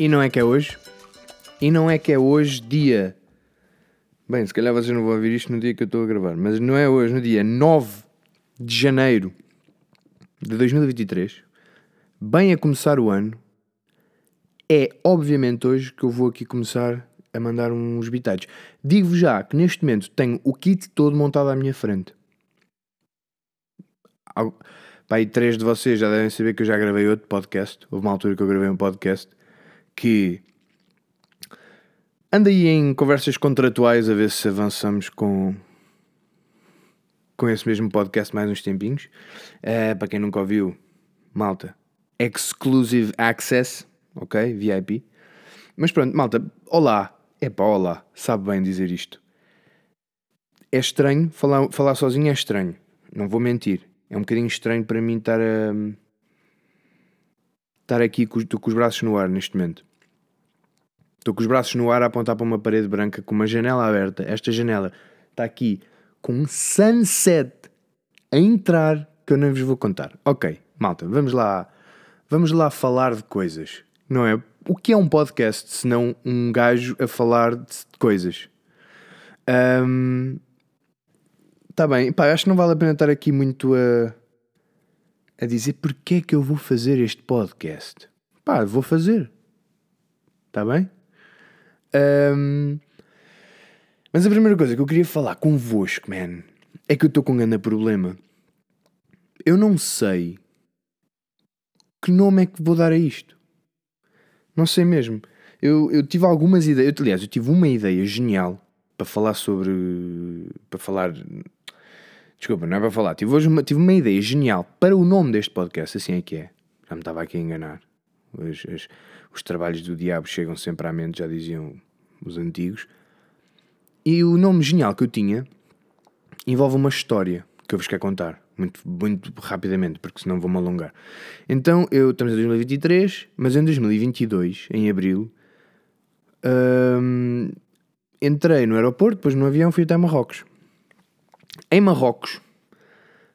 E não é que é hoje? E não é que é hoje dia. Bem, se calhar vocês não vão ouvir isto no dia que eu estou a gravar, mas não é hoje, no dia 9 de janeiro de 2023, bem a começar o ano, é obviamente hoje que eu vou aqui começar a mandar uns bitados. Digo-vos já que neste momento tenho o kit todo montado à minha frente. E três de vocês já devem saber que eu já gravei outro podcast. Houve uma altura que eu gravei um podcast que anda aí em conversas contratuais a ver se avançamos com com esse mesmo podcast mais uns tempinhos. Uh, para quem nunca ouviu, malta, exclusive access, ok? VIP. Mas pronto, malta, olá. É pá, olá. Sabe bem dizer isto. É estranho, falar, falar sozinho é estranho. Não vou mentir. É um bocadinho estranho para mim estar a. estar aqui com, com os braços no ar neste momento. Estou com os braços no ar a apontar para uma parede branca com uma janela aberta. Esta janela está aqui com um sunset a entrar que eu não vos vou contar. Ok, malta, vamos lá. Vamos lá falar de coisas. Não é? O que é um podcast se não um gajo a falar de coisas? Um, Está bem, pá, acho que não vale a pena estar aqui muito a, a dizer porque é que eu vou fazer este podcast. Pá, vou fazer. Está bem? Um, mas a primeira coisa que eu queria falar convosco, man, é que eu estou com um grande problema. Eu não sei que nome é que vou dar a isto. Não sei mesmo. Eu, eu tive algumas ideias. Eu, aliás, eu tive uma ideia genial para falar sobre. para falar Desculpa, não é para falar. Tive hoje uma, tive uma ideia genial para o nome deste podcast, assim é que é. Já me estava aqui a enganar. Os trabalhos do diabo chegam sempre à mente, já diziam os antigos. E o nome genial que eu tinha envolve uma história que eu vos quero contar. Muito, muito rapidamente, porque senão vou-me alongar. Então, eu estamos em 2023, mas em 2022, em abril, hum, entrei no aeroporto, depois no avião fui até Marrocos. Em Marrocos,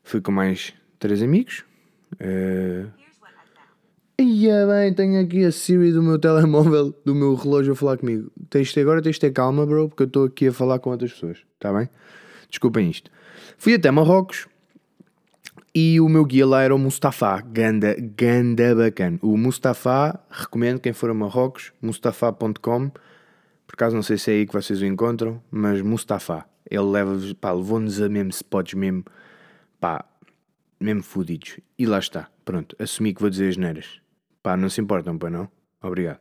fui com mais três amigos. Uh... É bem, tenho aqui a Siri do meu telemóvel, do meu relógio a falar comigo. Tens de agora, tens de ter calma, bro, porque eu estou aqui a falar com outras pessoas, está bem? Desculpem isto. Fui até Marrocos e o meu guia lá era o Mustafa, ganda, ganda bacana. O Mustafa, recomendo quem for a Marrocos, mustafa.com. Por acaso não sei se é aí que vocês o encontram, mas Mustafa. Ele leva-vos, pá, levou-nos a mesmo spots mesmo, pá, mesmo fudidos. E lá está, pronto, assumi que vou dizer as neiras. Pá, não se importam, pá, não? Obrigado.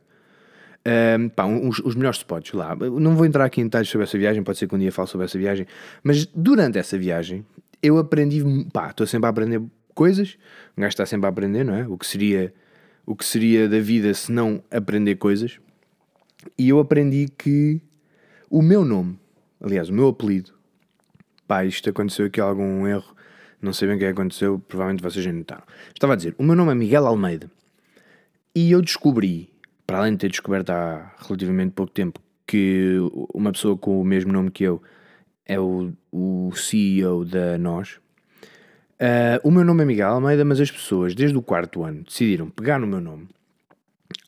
Um, pá, os, melhores spots lá. Não vou entrar aqui em detalhes sobre essa viagem, pode ser que um dia fale sobre essa viagem, mas durante essa viagem eu aprendi, pá, estou sempre a aprender coisas, um gajo está sempre a aprender, não é? O que seria, o que seria da vida se não aprender coisas. E eu aprendi que o meu nome Aliás, o meu apelido. Pá, isto aconteceu aqui algum erro. Não sei bem o que aconteceu, provavelmente vocês já notaram. Estava a dizer, o meu nome é Miguel Almeida. E eu descobri, para além de ter descoberto há relativamente pouco tempo, que uma pessoa com o mesmo nome que eu é o, o CEO da Nós. Uh, o meu nome é Miguel Almeida, mas as pessoas, desde o quarto ano, decidiram pegar no meu nome,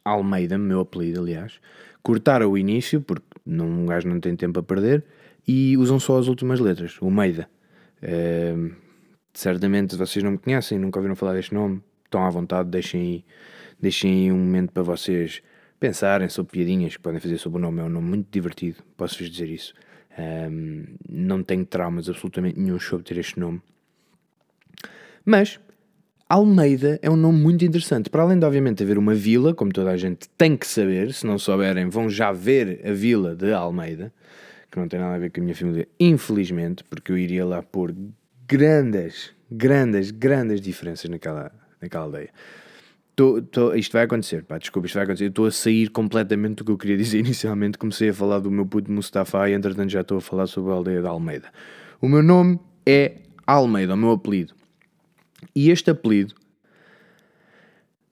Almeida, meu apelido, aliás, cortar o início, porque não, um gajo não tem tempo a perder, e usam só as últimas letras, o Meida. Uh, certamente vocês não me conhecem, nunca ouviram falar deste nome, estão à vontade, deixem aí, deixem um momento para vocês pensarem sobre piadinhas que podem fazer sobre o nome. É um nome muito divertido, posso-vos dizer isso. Um, não tenho traumas absolutamente nenhum sobre ter este nome. Mas Almeida é um nome muito interessante. Para além de, obviamente, haver uma vila, como toda a gente tem que saber, se não souberem, vão já ver a vila de Almeida que não tem nada a ver com a minha família, infelizmente, porque eu iria lá pôr grandes, grandes, grandes diferenças naquela, naquela aldeia. Tô, tô, isto vai acontecer, pá, desculpa, isto vai acontecer. Eu estou a sair completamente do que eu queria dizer inicialmente. Comecei a falar do meu puto Mustafa e entretanto já estou a falar sobre a aldeia de Almeida. O meu nome é Almeida, o meu apelido. E este apelido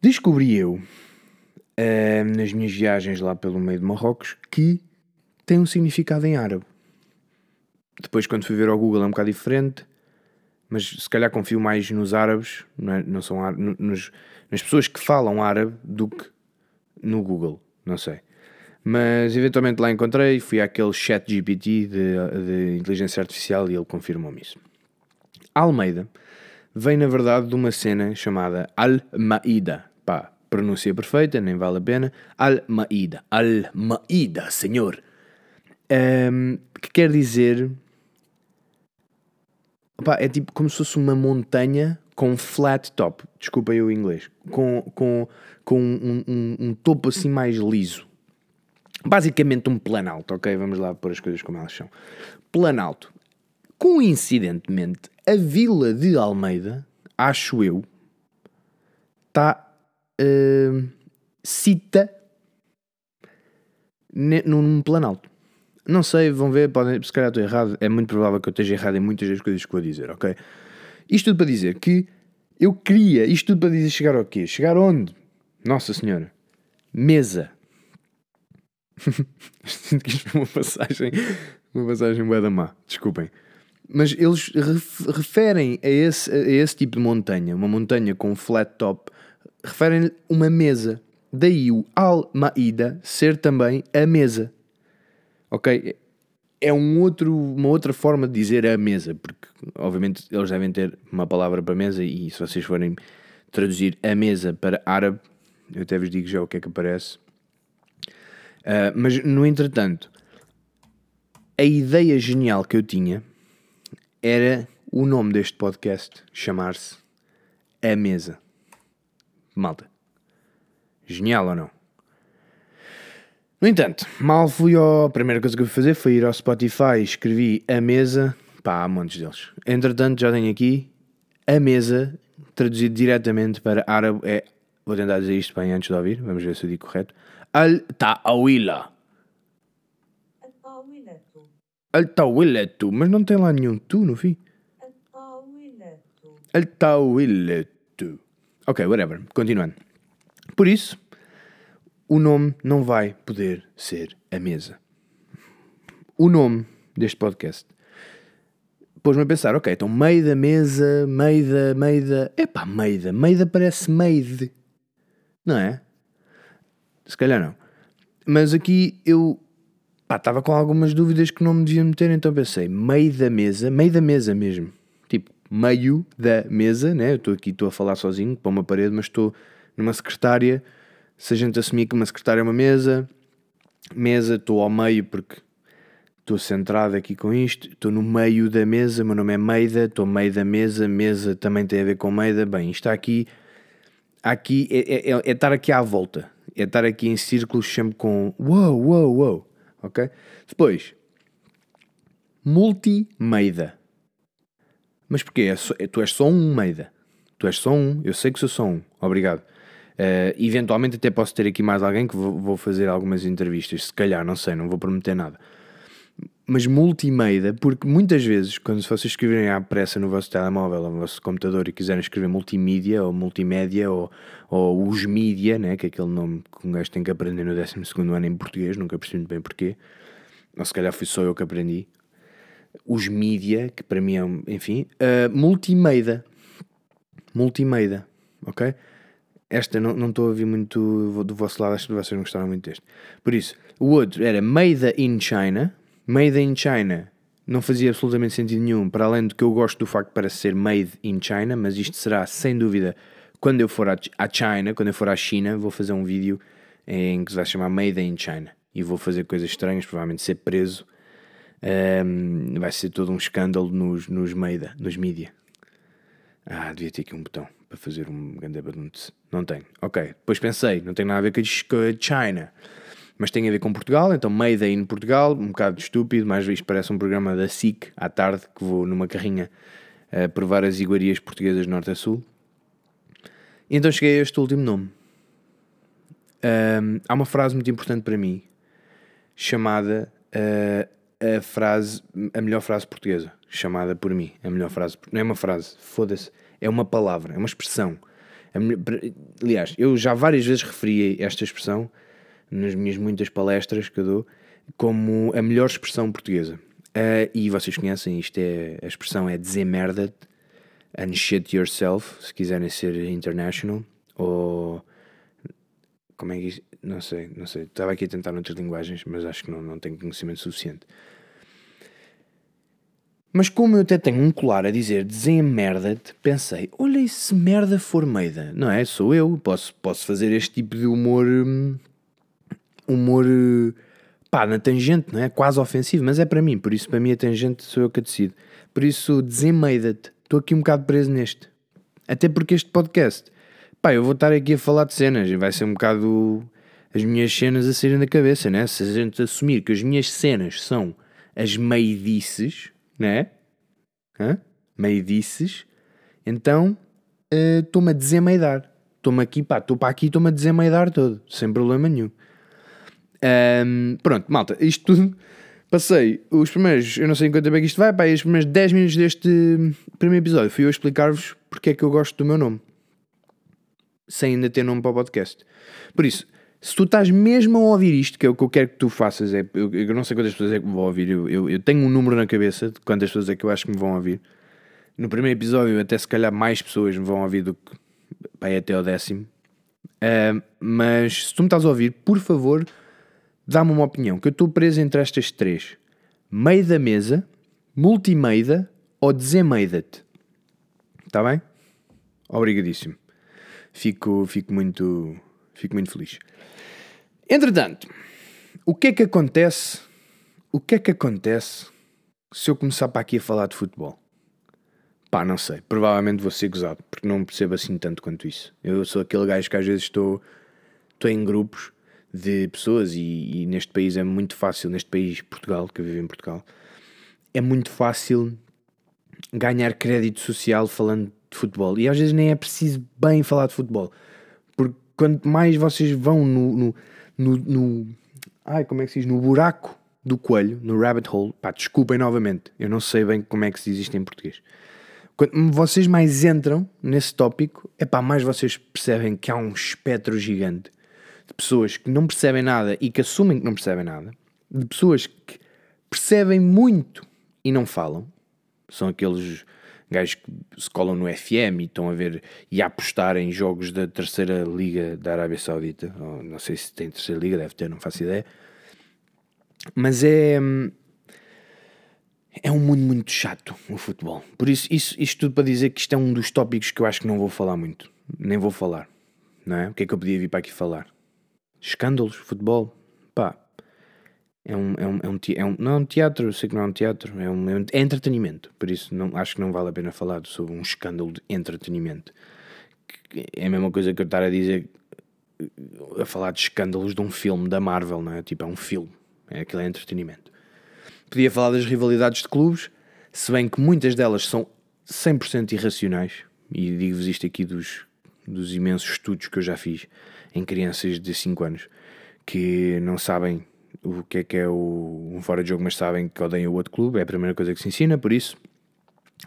descobri eu uh, nas minhas viagens lá pelo meio de Marrocos que tem um significado em árabe. Depois, quando fui ver ao Google, é um bocado diferente, mas se calhar confio mais nos árabes, não, é? não são nos, nas pessoas que falam árabe, do que no Google. não sei. Mas eventualmente lá encontrei, fui àquele chat GPT de, de inteligência artificial e ele confirmou-me isso. Almeida vem na verdade de uma cena chamada Al-Maida. Pá, pronúncia perfeita, nem vale a pena. Al-Maida. Al-Maida, senhor. Um, que quer dizer. Pá, é tipo como se fosse uma montanha com flat top. Desculpem o inglês. Com, com, com um, um, um topo assim mais liso. Basicamente um planalto, ok? Vamos lá pôr as coisas como elas são. Planalto. Coincidentemente, a vila de Almeida, acho eu, está uh, cita num planalto. Não sei, vão ver, podem, se calhar estou errado, é muito provável que eu esteja errado em muitas das coisas que vou dizer, ok? Isto tudo para dizer que eu queria, isto tudo para dizer chegar ao quê? Chegar onde? Nossa Senhora. Mesa. Sinto que isto foi uma passagem, uma passagem bué da má, desculpem. Mas eles referem a esse, a esse tipo de montanha, uma montanha com flat top, referem-lhe uma mesa. Daí o Al-Maida ser também a mesa. Ok? É um outro, uma outra forma de dizer a mesa, porque obviamente eles devem ter uma palavra para mesa e se vocês forem traduzir a mesa para árabe, eu até vos digo já o que é que aparece. Uh, mas no entretanto, a ideia genial que eu tinha era o nome deste podcast chamar-se A Mesa. Malta. Genial ou não? No entanto, mal fui ao. A primeira coisa que eu fui fazer foi ir ao Spotify, escrevi A Mesa. Pá, há montes deles. Entretanto, já tenho aqui A Mesa, traduzido diretamente para árabe. É, vou tentar dizer isto bem antes de ouvir, vamos ver se eu digo correto. Al-Ta'awila. Al-Tawiletu, mas não tem lá nenhum tu no fim. Al-Tawiletu. Ok, whatever. Continuando. Por isso, o nome não vai poder ser a mesa. O nome deste podcast pôs-me a pensar, ok, então meio da mesa, meio da, meio da... Epá, meio da, meio da parece meio Não é? Se calhar não. Mas aqui eu pá, estava com algumas dúvidas que não me devia meter, então pensei, meio da mesa, meio da mesa mesmo, tipo, meio da mesa, né? Eu estou aqui, estou a falar sozinho para uma parede, mas estou numa secretária. Se a gente assumir que uma secretária é uma mesa, mesa, estou ao meio porque estou centrado aqui com isto, estou no meio da mesa, meu nome é Meida, estou meio da mesa, mesa também tem a ver com Meida. Bem, isto está aqui, aqui é, é, é, é estar aqui à volta, é estar aqui em círculos sempre com uou, uou, uou ok? Depois, multi-meida. Mas porquê? É só, é, tu és só um meida. Tu és só um, eu sei que sou só um, obrigado. Uh, eventualmente até posso ter aqui mais alguém que vou, vou, fazer algumas entrevistas, se calhar, não sei, não vou prometer nada. Mas multimedia, porque muitas vezes, quando vocês escreverem à pressa no vosso telemóvel ou no vosso computador e quiserem escrever multimídia ou multimédia ou, ou os mídia, né, que é aquele nome que um gajo tem que aprender no 12 ano em português, nunca percebi muito bem porquê, ou se calhar fui só eu que aprendi. Os mídia, que para mim é, enfim, uh, multimedia. Multimedia, ok? Esta não, não estou a ouvir muito do vosso lado, acho que vocês não gostaram muito deste. Por isso, o outro era Made in China, Made in China não fazia absolutamente sentido nenhum, para além do que eu gosto do facto para ser made in China, mas isto será sem dúvida quando eu for à China, quando eu for à China, vou fazer um vídeo em que se vai chamar Made in China e vou fazer coisas estranhas, provavelmente ser preso. Um, vai ser todo um escândalo nos, nos meida, nos mídia. Ah, devia ter aqui um botão para fazer um grande badunte. Não tenho. Ok, depois pensei, não tem nada a ver com a China mas tem a ver com Portugal, então Made in Portugal, um bocado estúpido, mais isto parece um programa da SIC à tarde, que vou numa carrinha a provar as iguarias portuguesas norte a sul. E então cheguei a este último nome. Um, há uma frase muito importante para mim, chamada uh, a frase, a melhor frase portuguesa, chamada por mim, a melhor frase, não é uma frase, foda-se, é uma palavra, é uma expressão. Aliás, eu já várias vezes referi esta expressão nas minhas muitas palestras que eu dou, como a melhor expressão portuguesa. Uh, e vocês conhecem, isto é, a expressão é dizer merda and shit yourself, se quiserem ser international, ou Como é que. Não sei, não sei. Estava aqui a tentar noutras linguagens, mas acho que não, não tenho conhecimento suficiente. Mas como eu até tenho um colar a dizer desemmerda-te, pensei, olha e se merda for meida, não é? Sou eu, posso, posso fazer este tipo de humor, hum, humor, pá, na tangente, não é? Quase ofensivo, mas é para mim, por isso para mim a tangente sou eu que decido. Por isso, desemmeida-te, estou aqui um bocado preso neste. Até porque este podcast, pá, eu vou estar aqui a falar de cenas e vai ser um bocado as minhas cenas a saírem da cabeça, né? Se a gente assumir que as minhas cenas são as meidices né? Hã? Meidices. Então uh, estou-me a desemeidar. Estou-me aqui, pá, estou para aqui, estou-me a desemeidar todo, sem problema nenhum. Um, pronto, malta, isto tudo. Passei os primeiros, eu não sei em quanto tempo é que isto vai, pá, os primeiros 10 minutos deste primeiro episódio fui eu explicar-vos porque é que eu gosto do meu nome, sem ainda ter nome para o podcast. Por isso, se tu estás mesmo a ouvir isto, que é o que eu quero que tu faças, é, eu, eu não sei quantas pessoas é que me vão ouvir, eu, eu, eu, tenho um número na cabeça de quantas pessoas é que eu acho que me vão ouvir. No primeiro episódio, até se calhar mais pessoas me vão ouvir do que vai até ao décimo. Uh, mas se tu me estás a ouvir, por favor, dá-me uma opinião, que eu estou preso entre estas três: meio da mesa, multimeida ou desemeida-te. Está bem? Obrigadíssimo. Fico, fico, muito, fico muito feliz. Entretanto, o que é que acontece? O que é que acontece se eu começar para aqui a falar de futebol? Pá, não sei. Provavelmente vou ser gozado, porque não percebo assim tanto quanto isso. Eu sou aquele gajo que às vezes estou, estou em grupos de pessoas e, e neste país é muito fácil, neste país, Portugal, que eu vivo em Portugal, é muito fácil ganhar crédito social falando de futebol. E às vezes nem é preciso bem falar de futebol. Porque quanto mais vocês vão no, no no, no, ai, como é que se diz? No buraco do coelho, no rabbit hole. Pá, desculpem novamente, eu não sei bem como é que se diz isto em português. Quando vocês mais entram nesse tópico, é pá, mais vocês percebem que há um espectro gigante de pessoas que não percebem nada e que assumem que não percebem nada, de pessoas que percebem muito e não falam. São aqueles gajos que se colam no FM e estão a ver e a apostar em jogos da terceira liga da Arábia Saudita. Não sei se tem terceira liga, deve ter, não faço ideia. Mas é. É um mundo muito chato o futebol. Por isso, isso, isto tudo para dizer que isto é um dos tópicos que eu acho que não vou falar muito. Nem vou falar. Não é? O que é que eu podia vir para aqui falar? Escândalos, futebol. Pá, é um, é um, é um, é um, não é um teatro, eu sei que não é um teatro, é, um, é, é entretenimento. Por isso não, acho que não vale a pena falar sobre um escândalo de entretenimento. É a mesma coisa que eu estar a dizer, a falar de escândalos de um filme da Marvel, não é? Tipo, é um filme, é aquilo é entretenimento. Podia falar das rivalidades de clubes, se bem que muitas delas são 100% irracionais, e digo-vos isto aqui dos, dos imensos estudos que eu já fiz em crianças de 5 anos que não sabem o que é que é o, um fora de jogo, mas sabem que odeiam o outro clube, é a primeira coisa que se ensina, por isso,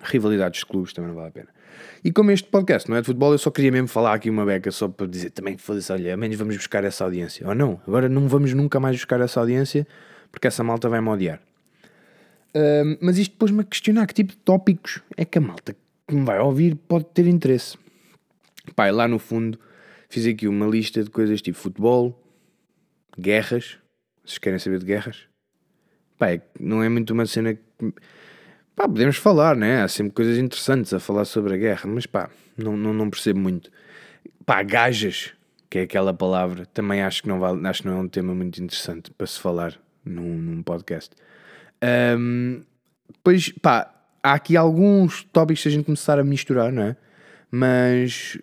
rivalidades de clubes também não vale a pena. E como este podcast não é de futebol, eu só queria mesmo falar aqui uma beca só para dizer também, foda-se, olha, ao menos vamos buscar essa audiência. Ou não, agora não vamos nunca mais buscar essa audiência porque essa malta vai-me odiar. Mas isto depois-me a questionar que tipo de tópicos é que a malta que me vai ouvir pode ter interesse. Pai, lá no fundo fiz aqui uma lista de coisas tipo futebol, guerras, vocês querem saber de guerras? Pá, é, não é muito uma cena que. Pá, podemos falar, né? Há sempre coisas interessantes a falar sobre a guerra, mas pá, não, não, não percebo muito. Pá, gajas, que é aquela palavra, também acho que não, vale, acho que não é um tema muito interessante para se falar num, num podcast. Um, pois, pá, há aqui alguns tópicos que a gente começar a misturar, não é? Mas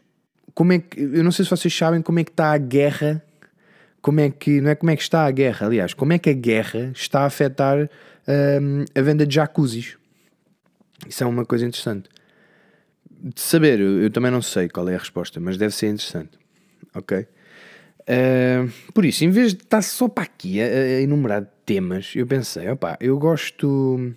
como é que. Eu não sei se vocês sabem como é que está a guerra como é que, não é como é que está a guerra, aliás, como é que a guerra está a afetar um, a venda de jacuzzis. Isso é uma coisa interessante. De saber, eu, eu, também não sei qual é a resposta, mas deve ser interessante. Ok? Uh, por isso, em vez de estar só para aqui a, a enumerar temas, eu pensei, opá, eu gosto.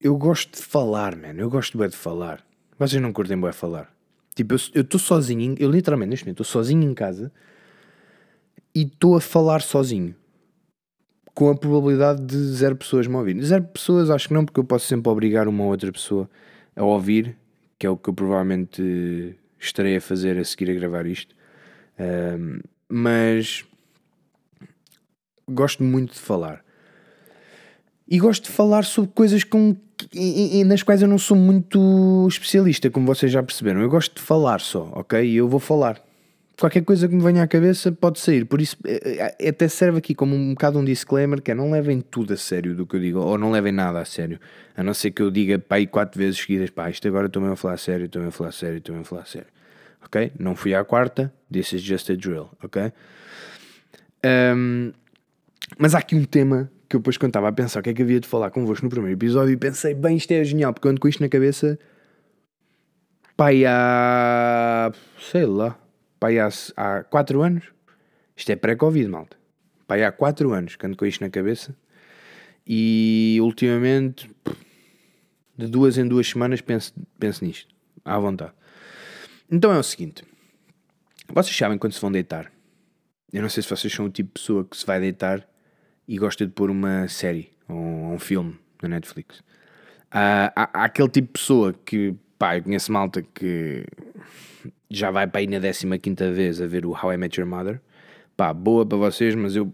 Eu gosto de falar, mano. Eu gosto bem de falar. Vocês não curtem bem falar. Tipo, eu estou sozinho, eu literalmente neste momento estou sozinho em casa e estou a falar sozinho. Com a probabilidade de zero pessoas me ouvirem. Zero pessoas acho que não, porque eu posso sempre obrigar uma ou outra pessoa a ouvir, que é o que eu provavelmente estarei a fazer a seguir a gravar isto. Um, mas gosto muito de falar. E gosto de falar sobre coisas com, nas quais eu não sou muito especialista, como vocês já perceberam. Eu gosto de falar só, ok? E eu vou falar. Qualquer coisa que me venha à cabeça pode sair. Por isso, é, é, até serve aqui como um bocado um disclaimer: que é não levem tudo a sério do que eu digo, ou não levem nada a sério. A não ser que eu diga pá, aí quatro vezes seguidas: pá, isto agora estou a falar a sério, estou a falar a sério, estou a falar a sério. Ok? Não fui à quarta, this is just a drill, ok? Um, mas há aqui um tema que eu depois quando estava a pensar o que é que havia de falar convosco no primeiro episódio e pensei, bem, isto é genial, porque eu ando com isto na cabeça pai há sei lá, pai há, há 4 anos. Isto é pré-Covid, malta. Pai há 4 anos que ando com isto na cabeça e ultimamente de duas em duas semanas penso, penso nisto, à vontade. Então é o seguinte: vocês sabem quando se vão deitar eu não sei se vocês são o tipo de pessoa que se vai deitar e gosta de pôr uma série ou um filme na Netflix. Há, há, há, aquele tipo de pessoa que, pá, eu conheço malta que já vai para aí na 15 vez a ver o How I Met Your Mother. Pá, boa para vocês, mas eu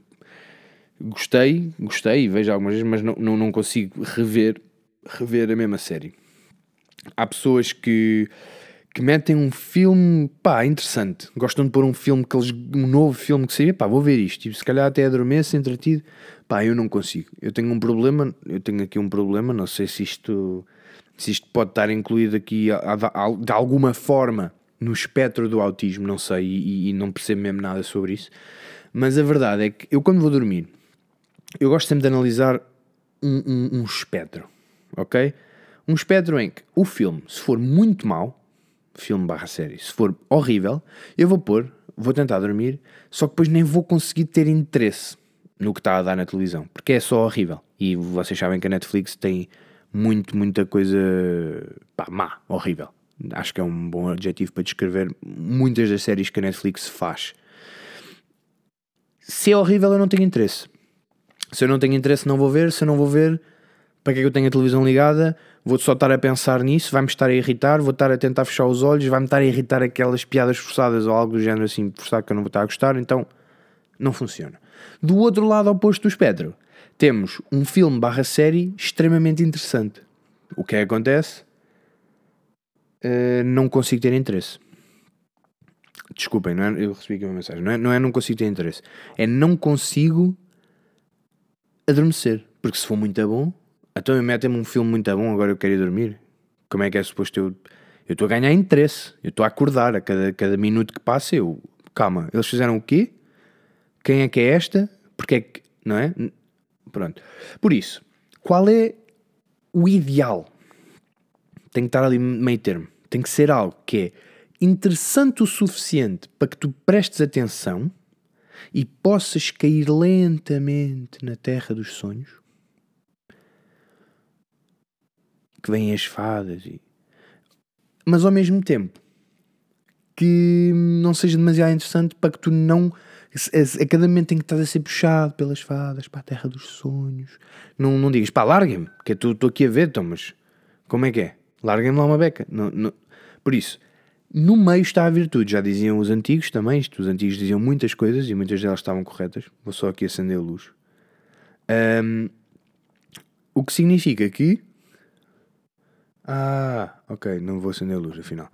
gostei, gostei e vejo algumas vezes, mas não, não, não consigo rever, rever a mesma série. Há pessoas que que metem um filme, pá, interessante. Gostam de pôr um filme, que eles, um novo filme que saiu, pá, vou ver isto. Tipo, se calhar até adormeço, entretido. Pá, eu não consigo. Eu tenho um problema, eu tenho aqui um problema, não sei se isto, se isto pode estar incluído aqui de alguma forma no espectro do autismo, não sei, e, e não percebo mesmo nada sobre isso. Mas a verdade é que eu quando vou dormir, eu gosto sempre de analisar um, um, um espectro, ok? Um espectro em que o filme, se for muito mau, filme barra série, se for horrível, eu vou pôr, vou tentar dormir, só que depois nem vou conseguir ter interesse no que está a dar na televisão, porque é só horrível. E vocês sabem que a Netflix tem muito, muita coisa pá, má, horrível. Acho que é um bom adjetivo para descrever muitas das séries que a Netflix faz. Se é horrível, eu não tenho interesse. Se eu não tenho interesse, não vou ver. Se eu não vou ver, para que é que eu tenho a televisão ligada? Vou só estar a pensar nisso, vai-me estar a irritar, vou estar a tentar fechar os olhos, vai-me estar a irritar aquelas piadas forçadas ou algo do género assim, forçado que eu não vou estar a gostar, então não funciona. Do outro lado oposto do espectro, temos um filme barra série extremamente interessante. O que é que acontece? Uh, não consigo ter interesse. Desculpem, não é, eu recebi aqui uma mensagem. Não é, não é não consigo ter interesse. É não consigo adormecer. Porque se for muito bom, então metem-me um filme muito bom, agora eu quero ir dormir. Como é que é suposto eu. Eu estou a ganhar interesse, eu estou a acordar a cada, cada minuto que passa. Eu, calma, eles fizeram o quê? Quem é que é esta? Porque é que. Não é? Pronto. Por isso, qual é o ideal? Tem que estar ali meio termo. Tem que ser algo que é interessante o suficiente para que tu prestes atenção e possas cair lentamente na terra dos sonhos que vêm as fadas, e... mas ao mesmo tempo que não seja demasiado interessante para que tu não. A, cada momento em que estás a ser puxado pelas fadas para a terra dos sonhos, não, não digas pá, larguem-me, que eu estou aqui a ver, então, mas como é que é? Larguem-me lá uma beca. Não, não. Por isso, no meio está a virtude, já diziam os antigos também. Isto, os antigos diziam muitas coisas e muitas delas estavam corretas. Vou só aqui acender a luz. Um, o que significa que ah, ok, não vou acender a luz, afinal.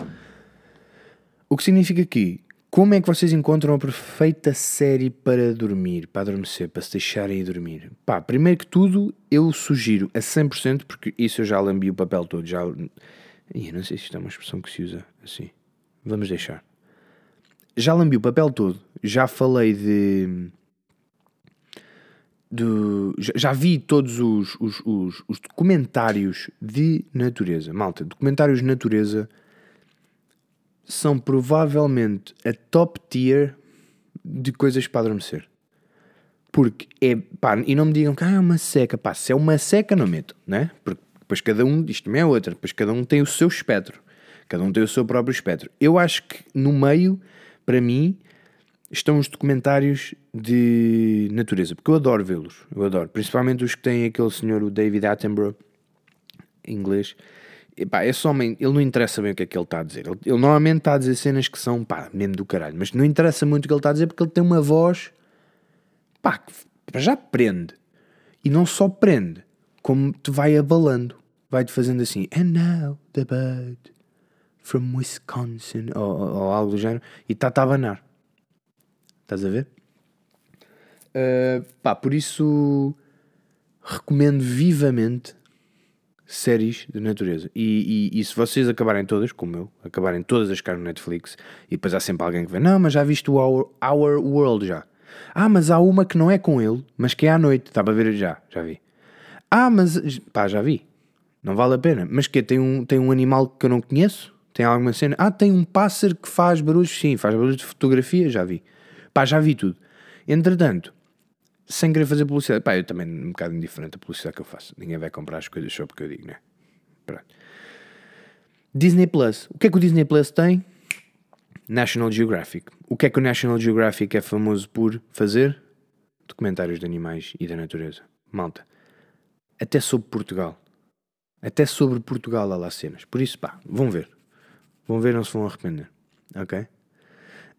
O que significa que, como é que vocês encontram a perfeita série para dormir, para adormecer, para se deixarem dormir? Pá, primeiro que tudo, eu sugiro a 100%, porque isso eu já lambi o papel todo, já... Ih, não sei se isto é uma expressão que se usa assim. Vamos deixar. Já lambi o papel todo, já falei de do, já vi todos os, os, os, os, documentários de natureza. Malta, documentários de natureza são provavelmente a top tier de coisas para adormecer. Porque é, pá, e não me digam que ah, é uma seca, pá, se é uma seca não meto, né? Porque depois cada um, isto também é outra, depois cada um tem o seu espectro, cada um tem o seu próprio espectro. Eu acho que no meio, para mim, estão os documentários de natureza, porque eu adoro vê-los, eu adoro, principalmente os que têm aquele senhor, o David Attenborough, inglês, Epá, esse homem, ele não interessa bem o que é que ele está a dizer. Ele, ele normalmente está a dizer cenas que são, pá, mesmo do caralho. Mas não interessa muito o que ele está a dizer porque ele tem uma voz, pá, que já prende. E não só prende, como te vai abalando. Vai-te fazendo assim, and now the bird from Wisconsin, ou, ou, algo do género, e está-te a abanar. Estás a ver? Uh, pá, por isso recomendo vivamente séries de natureza. E, e, e, se vocês acabarem todas, como eu, acabarem todas as caras no Netflix, e depois há sempre alguém que vê, não, mas já viste o Our, Our World já. Ah, mas há uma que não é com ele, mas que é à noite, está para ver já, já vi. Ah, mas pá, já vi. Não vale a pena. Mas que tem um, tem um animal que eu não conheço? Tem alguma cena? Ah, tem um pássaro que faz barulhos, sim, faz barulhos de fotografia, já vi. Pá, já vi tudo. Entretanto, sem querer fazer publicidade. Pá, eu também um bocado indiferente a publicidade que eu faço. Ninguém vai comprar as coisas só porque eu digo, né? Pronto. Disney Plus. O que é que o Disney Plus tem? National Geographic. O que é que o National Geographic é famoso por fazer? Documentários de animais e da natureza. Malta. Até sobre Portugal. Até sobre Portugal há lá cenas. Por isso, pá, vão ver. Vão ver, não se vão arrepender. Ok?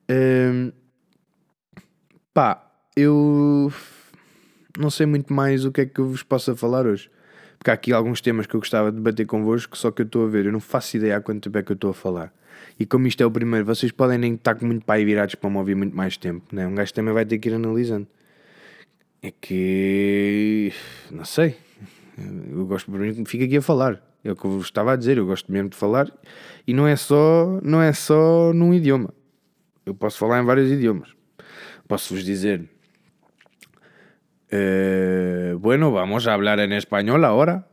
Um, pá, eu não sei muito mais o que é que eu vos possa falar hoje. Porque há aqui alguns temas que eu gostava de debater convosco, só que eu estou a ver, eu não faço ideia há quanto tempo é que eu estou a falar. E como isto é o primeiro, vocês podem nem estar muito aí virados para me ouvir muito mais tempo, né? Um gajo também vai ter que ir analisando. É que. Não sei. Eu gosto, por mim, fico aqui a falar. É o que eu vos estava a dizer, eu gosto mesmo de falar. E não é só, não é só num idioma. Eu posso falar em vários idiomas. Posso vos dizer Eh, bueno, vamos a hablar en español ahora.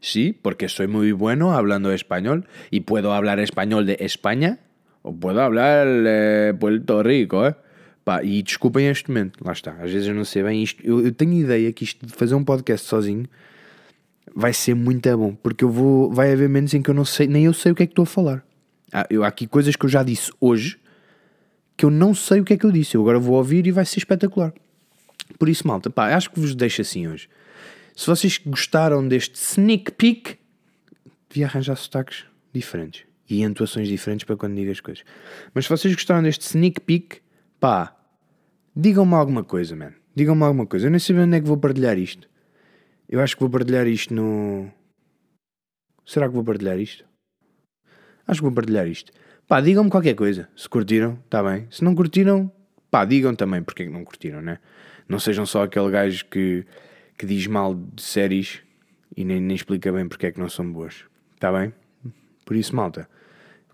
Sí, porque soy muy bueno hablando español y puedo hablar español de Espanha ou puedo hablar eh, Puerto Rico, eh? Pá, e desculpem este momento, lá está. Às vezes eu não sei bem isto. Eu, eu tenho ideia que isto de fazer um podcast sozinho vai ser muito bom, porque eu vou, vai haver momentos em que eu não sei, nem eu sei o que é que estou a falar. Há, eu, há aqui coisas que eu já disse hoje que eu não sei o que é que eu disse. Eu agora vou ouvir e vai ser espetacular. Por isso, malta, pá, acho que vos deixo assim hoje. Se vocês gostaram deste sneak peek, devia arranjar sotaques diferentes e entoações diferentes para quando digo as coisas. Mas se vocês gostaram deste sneak peek, pá, digam-me alguma coisa, man. Digam-me alguma coisa. Eu nem sei onde é que vou partilhar isto. Eu acho que vou partilhar isto no. Será que vou partilhar isto? Acho que vou partilhar isto. Pá, digam-me qualquer coisa. Se curtiram, está bem. Se não curtiram, pá, digam também porque é que não curtiram, né? Não sejam só aquele gajo que, que diz mal de séries e nem, nem explica bem porque é que não são boas. Está bem? Por isso, malta,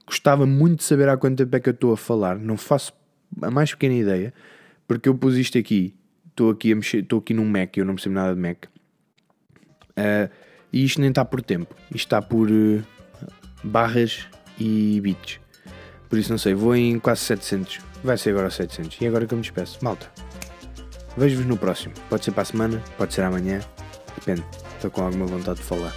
gostava muito de saber há quanto tempo é que eu estou a falar. Não faço a mais pequena ideia, porque eu pus isto aqui. Estou aqui a mexer, estou aqui num Mac, eu não percebo nada de Mac. Uh, e isto nem está por tempo, isto está por uh, barras e bits. Por isso não sei, vou em quase 700. Vai ser agora 700. E agora que eu me despeço. Malta, Vejo-vos no próximo. Pode ser para a semana, pode ser amanhã. Depende. Estou com alguma vontade de falar.